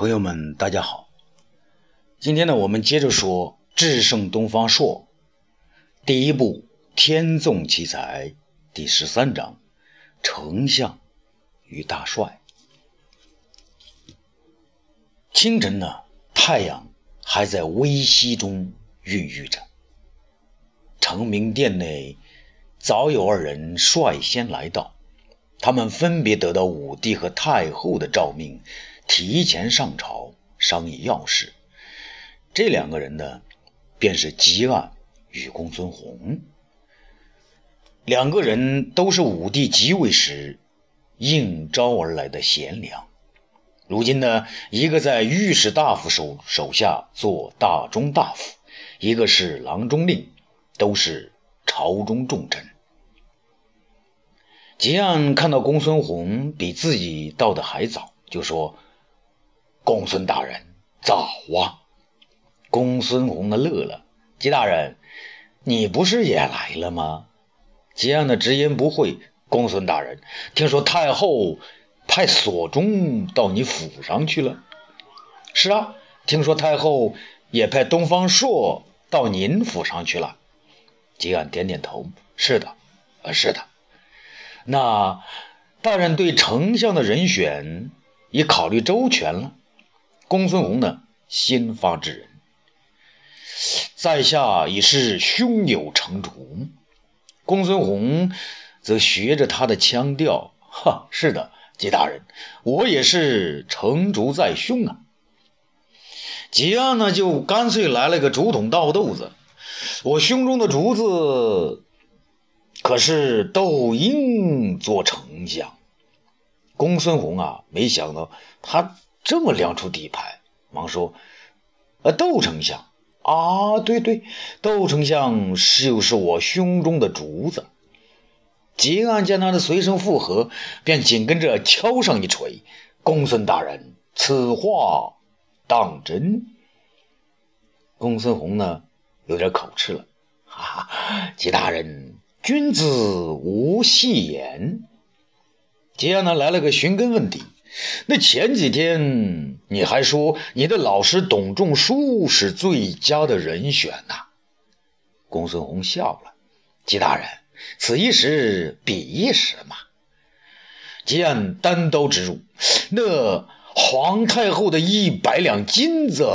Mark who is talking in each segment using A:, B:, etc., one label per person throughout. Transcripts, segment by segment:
A: 朋友们，大家好。今天呢，我们接着说《智胜东方朔》第一部《天纵奇才》第十三章《丞相与大帅》。清晨呢，太阳还在微曦中孕育着。成明殿内早有二人率先来到，他们分别得到武帝和太后的诏命。提前上朝商议要事，这两个人呢，便是吉安与公孙弘。两个人都是武帝即位时应召而来的贤良。如今呢，一个在御史大夫手手下做大中大夫，一个是郎中令，都是朝中重臣。吉安看到公孙弘比自己到的还早，就说。公孙大人早啊！公孙弘呢乐了。吉大人，你不是也来了吗？吉安的直言不讳。公孙大人，听说太后派索中到你府上去了。是啊，听说太后也派东方朔到您府上去了。吉安点点头。是的，呃，是的。那大人对丞相的人选已考虑周全了。公孙弘呢，先发制人，在下已是胸有成竹。公孙弘则学着他的腔调，哈，是的，吉大人，我也是成竹在胸啊。吉安呢，就干脆来了个竹筒倒豆子，我胸中的竹子可是窦婴做丞相。公孙弘啊，没想到他。这么亮出底牌，忙说：“呃，窦丞相啊，对对，窦丞相是又是我胸中的竹子。”吉安见他的随声附和，便紧跟着敲上一锤：“公孙大人，此话当真？”公孙弘呢，有点口吃了：“哈哈，吉大人，君子无戏言。”吉安呢，来了个寻根问底。那前几天你还说你的老师董仲舒是最佳的人选呐？公孙弘笑了：“吉大人，此一时彼一时嘛。”吉安单刀直入：“那皇太后的一百两金子。”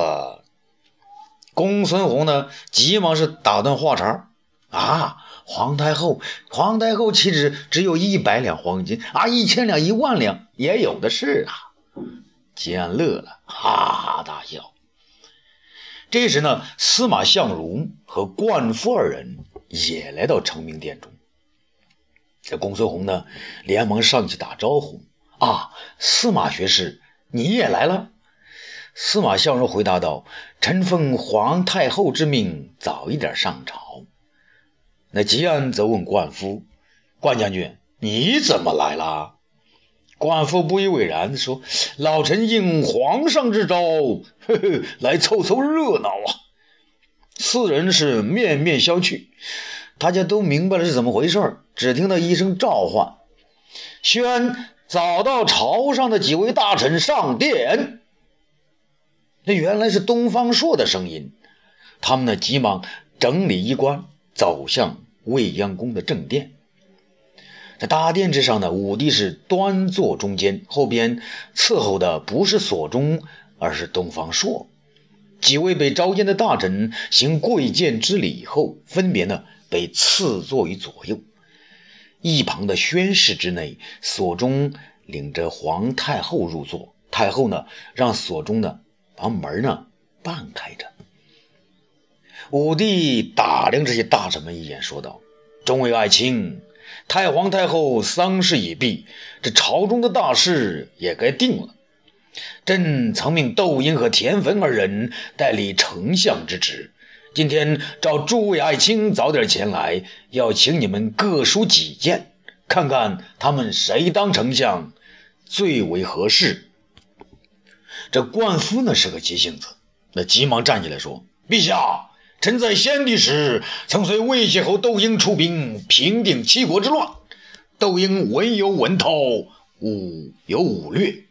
A: 公孙弘呢，急忙是打断话茬：“啊！”皇太后，皇太后岂止只有一百两黄金啊？一千两、一万两也有的是啊！吉安乐了，哈哈大笑。这时呢，司马相如和灌夫二人也来到成明殿中。这公孙弘呢，连忙上去打招呼：“啊，司马学士，你也来了。”司马相如回答道：“臣奉皇太后之命，早一点上朝。”那吉安则问灌夫：“灌将军，你怎么来了？”灌夫不以为然地说：“老臣应皇上之召，呵呵，来凑凑热闹啊。”四人是面面相觑，大家都明白了是怎么回事只听到一声召唤：“宣早到朝上的几位大臣上殿。”那原来是东方朔的声音。他们呢，急忙整理衣冠，走向。未央宫的正殿，在大殿之上呢，武帝是端坐中间，后边伺候的不是所中，而是东方朔。几位被召见的大臣行跪见之礼后，分别呢被赐坐于左右。一旁的宣室之内，所中领着皇太后入座，太后呢让所中呢把门呢半开着。武帝打量这些大臣们一眼，说道：“众位爱卿，太皇太后丧事已毕，这朝中的大事也该定了。朕曾命窦婴和田汾二人代理丞相之职。今天召诸位爱卿早点前来，要请你们各抒己见，看看他们谁当丞相最为合适。”这灌夫呢是个急性子，那急忙站起来说：“陛下。”臣在先帝时，曾随魏谢侯窦婴出兵平定七国之乱。窦婴文有文韬，武有武略，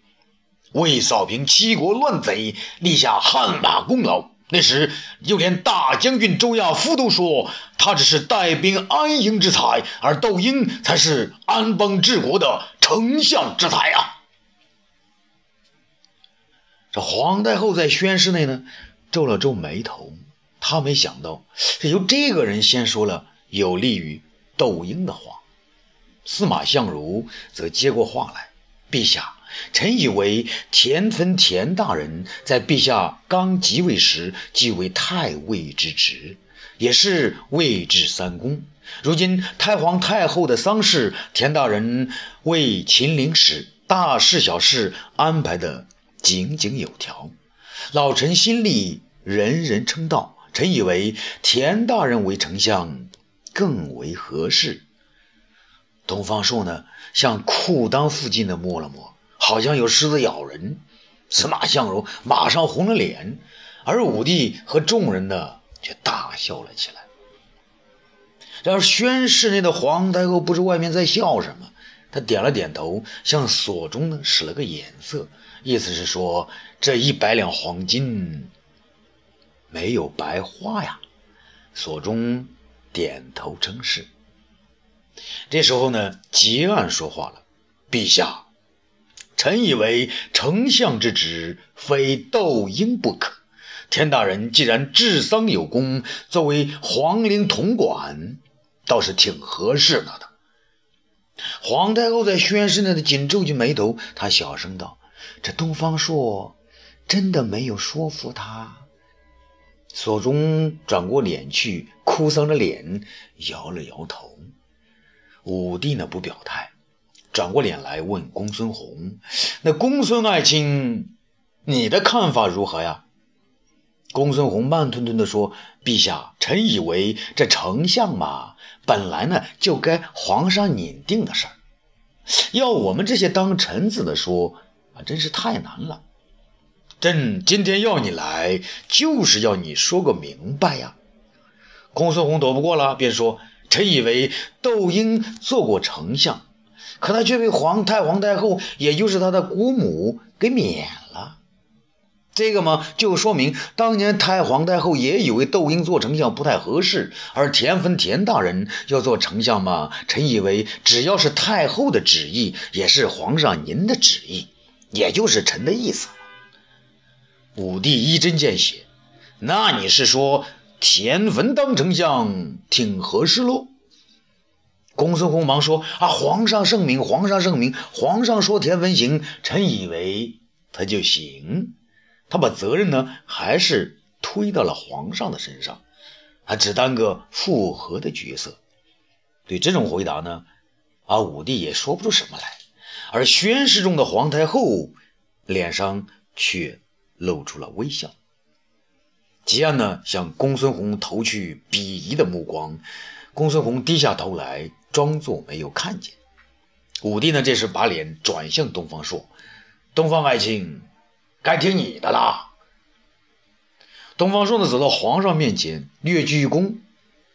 A: 为扫平七国乱贼，立下汗马功劳。那时，就连大将军周亚夫都说，他只是带兵安营之才，而窦婴才是安邦治国的丞相之才啊！这皇太后在宣室内呢，皱了皱眉头，他没想到，是由这个人先说了有利于窦婴的话。司马相如则接过话来：“陛下。”臣以为田汾田大人在陛下刚即位时即为太尉之职，也是位至三公。如今太皇太后的丧事，田大人为秦陵使，大事小事安排的井井有条。老臣心里人人称道，臣以为田大人为丞相更为合适。东方朔呢，向裤裆附近的摸了摸。好像有狮子咬人，司马相如马上红了脸，而武帝和众人呢却大笑了起来。然而宣室内的皇太后不知外面在笑什么，她点了点头，向所中呢使了个眼色，意思是说这一百两黄金没有白花呀。所中点头称是。这时候呢，吉案说话了：“陛下。”臣以为丞相之职非窦婴不可。田大人既然治丧有功，作为皇陵统管，倒是挺合适的的。皇太后在宣室内的紧皱起眉头，她小声道：“这东方朔真的没有说服他。”所中转过脸去，哭丧着脸摇了摇头。武帝呢，不表态。转过脸来问公孙弘：“那公孙爱卿，你的看法如何呀？”公孙弘慢吞吞地说：“陛下，臣以为这丞相嘛，本来呢就该皇上拟定的事儿，要我们这些当臣子的说啊，真是太难了。朕今天要你来，就是要你说个明白呀。”公孙弘躲不过了，便说：“臣以为窦婴做过丞相。”可他却被皇太皇太后，也就是他的姑母给免了。这个嘛，就说明当年太皇太后也以为窦婴做丞相不太合适，而田汾田大人要做丞相嘛，臣以为只要是太后的旨意，也是皇上您的旨意，也就是臣的意思。武帝一针见血，那你是说田汾当丞相挺合适喽？公孙弘忙说：“啊，皇上圣明，皇上圣明，皇上说田汾行，臣以为他就行。他把责任呢，还是推到了皇上的身上，他只当个附和的角色。对这种回答呢，啊，武帝也说不出什么来。而宣室中的皇太后脸上却露出了微笑。吉安呢，向公孙弘投去鄙夷的目光。公孙弘低下头来。”装作没有看见。武帝呢，这时把脸转向东方朔：“东方爱卿，该听你的啦。”东方朔呢，走到皇上面前，略鞠一躬：“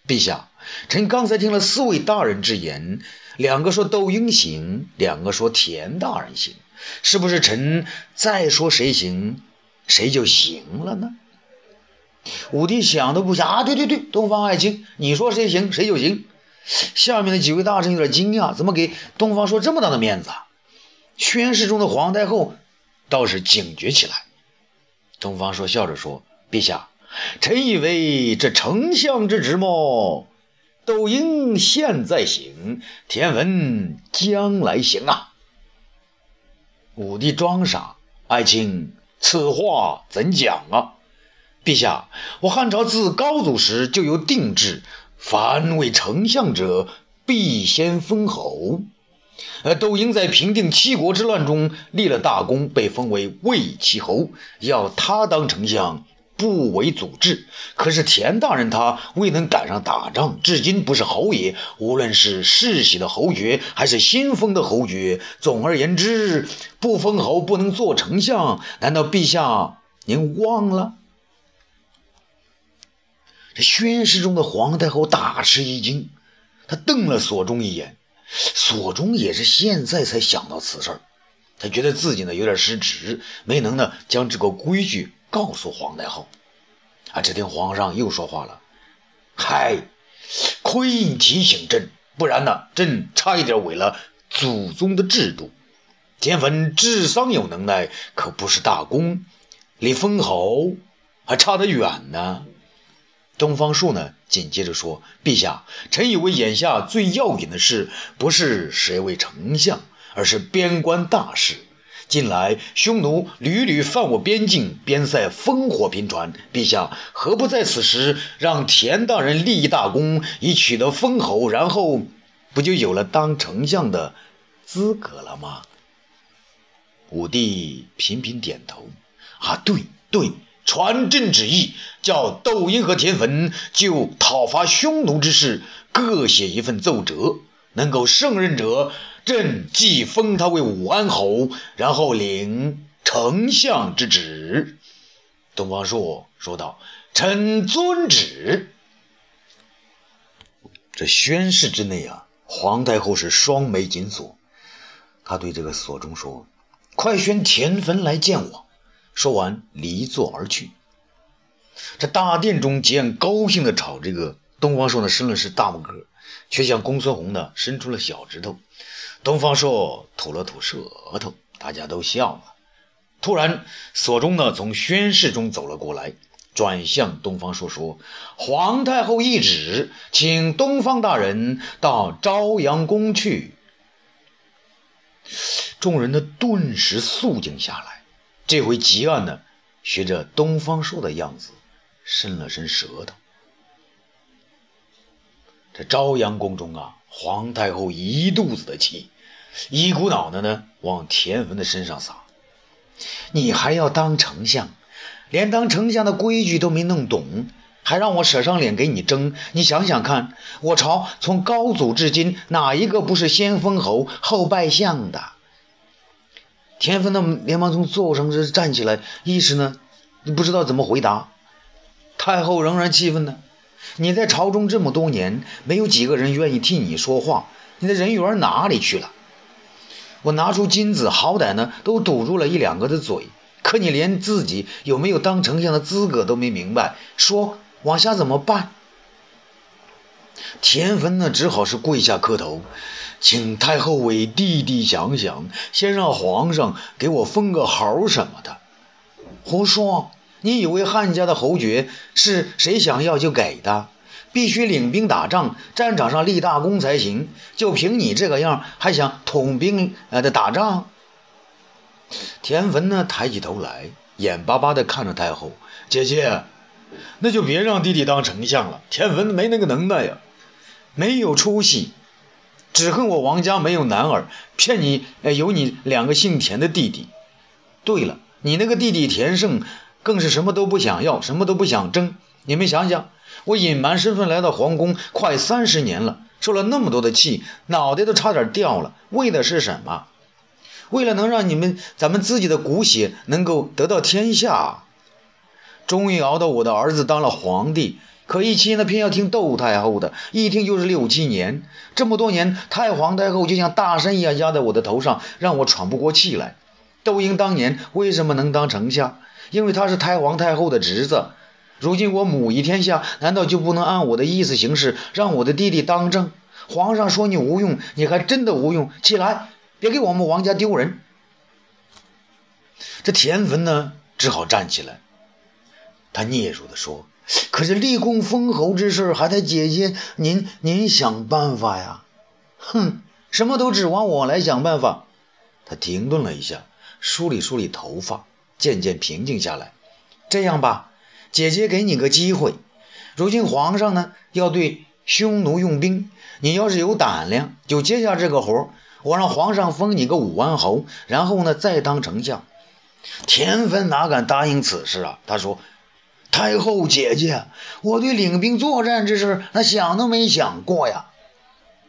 A: 陛下，臣刚才听了四位大人之言，两个说窦婴行，两个说田大人行，是不是臣再说谁行，谁就行了呢？”武帝想都不想：“啊，对对对，东方爱卿，你说谁行，谁就行。”下面的几位大臣有点惊讶，怎么给东方说这么大的面子？啊宣室中的皇太后倒是警觉起来。东方说笑着说：“陛下，臣以为这丞相之职么，窦婴现在行，天文将来行啊。”武帝装傻：“爱卿，此话怎讲啊？”陛下，我汉朝自高祖时就有定制。凡为丞相者，必先封侯。呃，窦婴在平定七国之乱中立了大功，被封为魏齐侯。要他当丞相，不为祖制。可是田大人他未能赶上打仗，至今不是侯爷。无论是世袭的侯爵，还是新封的侯爵，总而言之，不封侯不能做丞相。难道陛下您忘了？这宣室中的皇太后大吃一惊，她瞪了索中一眼。索中也是现在才想到此事他觉得自己呢有点失职，没能呢将这个规矩告诉皇太后。啊，这天皇上又说话了：“嗨，亏你提醒朕，不然呢，朕差一点违了祖宗的制度。田汾治丧有能耐，可不是大功，离封侯还差得远呢。”东方朔呢，紧接着说：“陛下，臣以为眼下最要紧的事，不是谁为丞相。”而是边关大事。近来匈奴屡屡犯我边境，边塞烽火频传。陛下何不在此时让田大人立一大功，以取得封侯，然后不就有了当丞相的资格了吗？武帝频频点头。啊，对对，传朕旨意，叫窦婴和田汾就讨伐匈奴之事各写一份奏折，能够胜任者。朕即封他为武安侯，然后领丞相之职。东方朔说道：“臣遵旨。”这宣室之内啊，皇太后是双眉紧锁，她对这个锁中说：“快宣田汾来见我。”说完离座而去。这大殿中，见高兴的朝这个东方朔呢伸了伸大拇哥，却向公孙弘呢伸出了小指头。东方朔吐了吐舌头，大家都笑了。突然，索中呢从宣室中走了过来，转向东方朔说：“皇太后懿旨，请东方大人到朝阳宫去。”众人呢顿时肃静下来。这回吉案呢，学着东方朔的样子，伸了伸舌头。这朝阳宫中啊。皇太后一肚子的气，一股脑的呢往田文的身上撒。你还要当丞相，连当丞相的规矩都没弄懂，还让我舍上脸给你争？你想想看，我朝从高祖至今，哪一个不是先封侯后拜相的？田汾呢连忙从座上是站起来，一时呢不知道怎么回答。太后仍然气愤呢。你在朝中这么多年，没有几个人愿意替你说话，你的人缘哪里去了？我拿出金子，好歹呢都堵住了一两个的嘴，可你连自己有没有当丞相的资格都没明白，说往下怎么办？田汾呢只好是跪下磕头，请太后为弟弟想想，先让皇上给我封个侯什么的。胡说！你以为汉家的侯爵是谁想要就给的？必须领兵打仗，战场上立大功才行。就凭你这个样，还想统兵呃的打仗？田汾呢，抬起头来，眼巴巴地看着太后：“姐姐，那就别让弟弟当丞相了。田汾没那个能耐呀，没有出息，只恨我王家没有男儿，骗你有你两个姓田的弟弟。对了，你那个弟弟田胜。”更是什么都不想要，什么都不想争。你们想想，我隐瞒身份来到皇宫快三十年了，受了那么多的气，脑袋都差点掉了。为的是什么？为了能让你们咱们自己的骨血能够得到天下。终于熬到我的儿子当了皇帝，可一亲呢，偏要听窦太后的，一听就是六七年。这么多年，太皇太后就像大山一样压在我的头上，让我喘不过气来。窦婴当年为什么能当丞相？因为他是太皇太后的侄子，如今我母仪天下，难道就不能按我的意思行事，让我的弟弟当政？皇上说你无用，你还真的无用！起来，别给我们王家丢人。这田汾呢，只好站起来，他嗫嚅地说：“可是立功封侯之事，还得姐姐您您想办法呀！”哼，什么都指望我来想办法。他停顿了一下，梳理梳理头发。渐渐平静下来。这样吧，姐姐给你个机会。如今皇上呢要对匈奴用兵，你要是有胆量，就接下这个活我让皇上封你个武安侯，然后呢再当丞相。田汾哪敢答应此事啊？他说：“太后姐姐，我对领兵作战之事，那想都没想过呀。”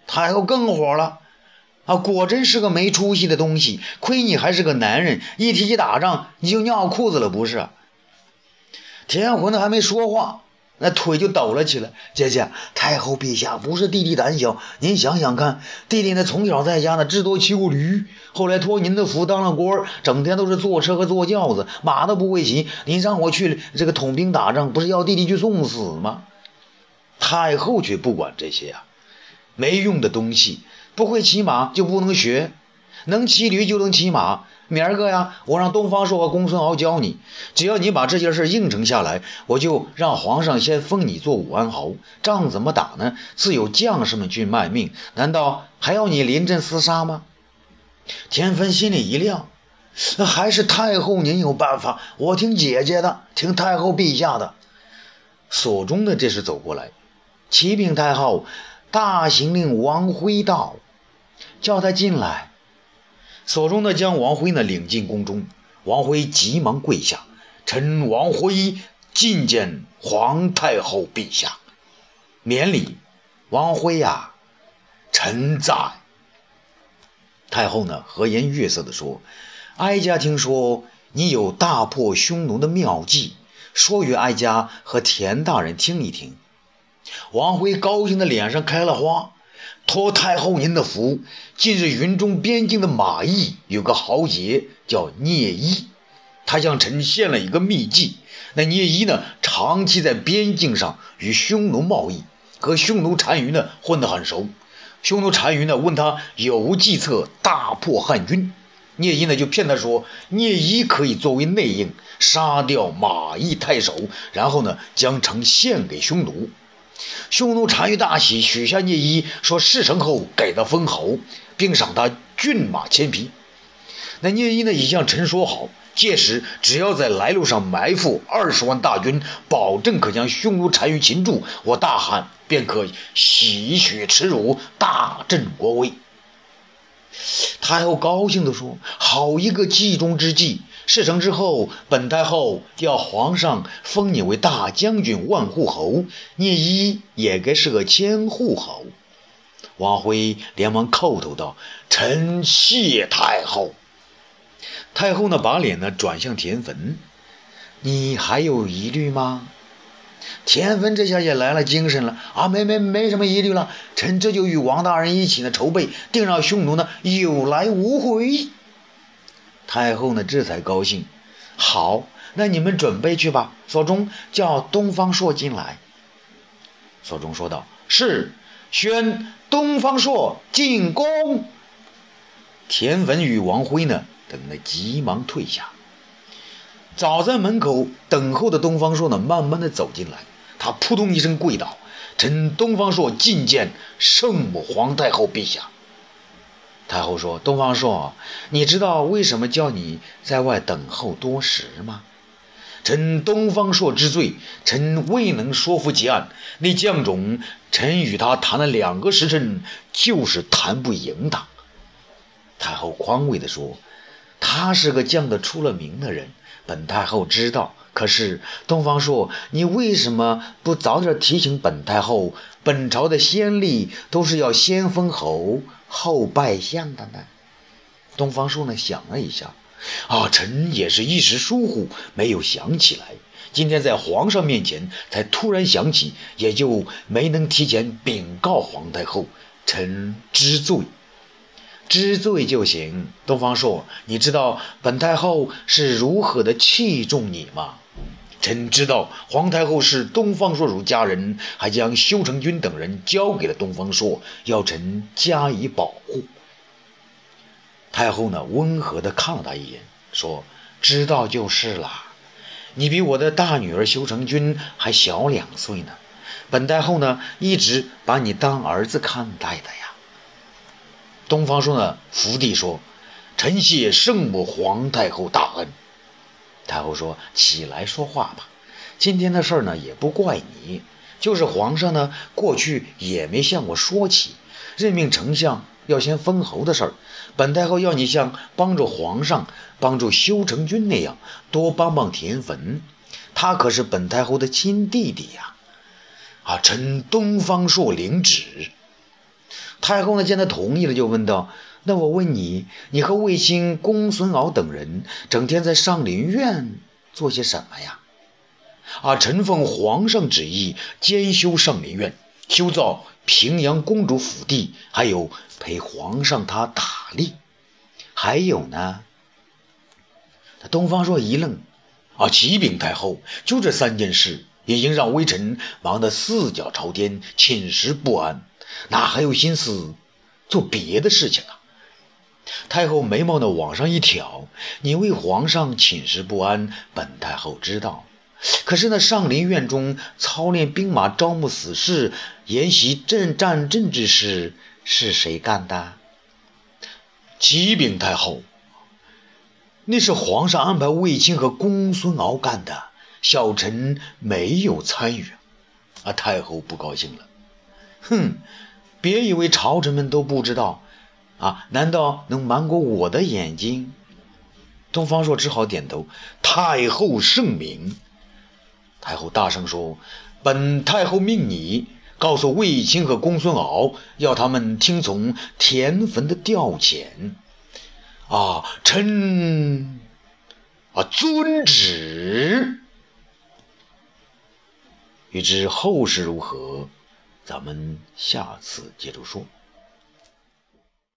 A: 太后更火了。啊，果真是个没出息的东西！亏你还是个男人，一提起打仗你就尿裤子了，不是？田浑还没说话，
B: 那腿就抖了起来。姐姐，太后陛下不是弟弟胆小，您想想看，弟弟呢从小在家呢只多骑过驴，后来托您的福当了官，整天都是坐车和坐轿子，马都不会骑。您让我去这个统兵打仗，不是要弟弟去送死吗？太后却不管这些啊，没用的东西，不会骑马就不能学，能骑驴就能骑马。明儿个呀，我让东方朔和公孙敖教你。只要你把这件事应承下来，我就让皇上先封你做武安侯。仗怎么打呢？自有将士们去卖命。难道还要你临阵厮杀吗？田汾心里一亮，还是太后您有办法。我听姐姐的，听太后陛下的。所中的这时走过来，启禀太后，大行令王辉到，叫他进来。所中呢，将王辉呢领进宫中，王辉急忙跪下：“臣王辉觐见皇太后陛下，免礼。”王辉呀，臣在。太后呢和颜悦色地说：“哀家听说你有大破匈奴的妙计，说与哀家和田大人听一听。”王辉高兴的脸上开了花。托太后您的福，近日云中边境的马邑有个豪杰叫聂一，他向臣献了一个秘计。那聂一呢，长期在边境上与匈奴贸易，和匈奴单于呢混得很熟。匈奴单于呢问他有无计策大破汉军，聂一呢就骗他说聂一可以作为内应，杀掉马邑太守，然后呢将城献给匈奴。匈奴单于大喜，许下聂一，说事成后给他封侯，并赏他骏马千匹。那聂一呢，已向臣说好，届时只要在来路上埋伏二十万大军，保证可将匈奴单于擒住，我大汉便可洗雪耻辱，大振国威。太后高兴地说：“好一个计中之计！事成之后，本太后要皇上封你为大将军、万户侯，聂一也该是个千户侯。”王辉连忙叩头道：“臣谢太后。”太后呢，把脸呢转向田汾：“你还有疑虑吗？”田汾这下也来了精神了啊，没没没什么疑虑了，臣这就与王大人一起呢筹备，定让匈奴呢有来无回。太后呢这才高兴，好，那你们准备去吧。所中叫东方朔进来。所中说道：“是，宣东方朔进宫。”田文与王辉呢等得急忙退下。早在门口等候的东方朔呢，慢慢的走进来。他扑通一声跪倒：“臣东方朔觐见圣母皇太后陛下。”太后说：“东方朔，你知道为什么叫你在外等候多时吗？臣东方朔之罪，臣未能说服结案。那将种，臣与他谈了两个时辰，就是谈不赢他。”太后宽慰地说：“他是个犟得出了名的人。”本太后知道，可是东方朔，你为什么不早点提醒本太后？本朝的先例都是要先封侯后拜相的呢。东方朔呢想了一下，啊，臣也是一时疏忽，没有想起来。今天在皇上面前才突然想起，也就没能提前禀告皇太后，臣知罪。知罪就行。东方朔，你知道本太后是如何的器重你吗？臣知道，皇太后是东方朔汝家人，还将修成君等人交给了东方朔，要臣加以保护。太后呢，温和的看了他一眼，说：“知道就是了。你比我的大女儿修成君还小两岁呢。本太后呢，一直把你当儿子看待的呀。”东方朔呢，伏地说：“臣谢圣母皇太后大恩。”太后说：“起来说话吧。今天的事儿呢，也不怪你，就是皇上呢，过去也没向我说起任命丞相要先封侯的事儿。本太后要你像帮助皇上、帮助修成君那样，多帮帮田汾，他可是本太后的亲弟弟呀。”啊，臣东方朔领旨。太后呢，见他同意了，就问道：“那我问你，你和卫青、公孙敖等人整天在上林苑做些什么呀？”啊，臣奉皇上旨意，兼修上林苑，修造平阳公主府邸，还有陪皇上他打猎，还有呢。东方朔一愣，啊，启禀太后，就这三件事，已经让微臣忙得四脚朝天，寝食不安，哪还有心思做别的事情啊？太后眉毛呢往上一挑，你为皇上寝食不安，本太后知道。可是那上林苑中操练兵马、招募死士、研习阵战阵之事，是谁干的？启禀太后。那是皇上安排卫青和公孙敖干的，小臣没有参与。啊，太后不高兴了，哼，别以为朝臣们都不知道，啊，难道能瞒过我的眼睛？东方朔只好点头。太后圣明。太后大声说：“本太后命你告诉卫青和公孙敖，要他们听从田汾的调遣。”啊，臣啊遵旨。欲知后事如何，咱们下次接着说。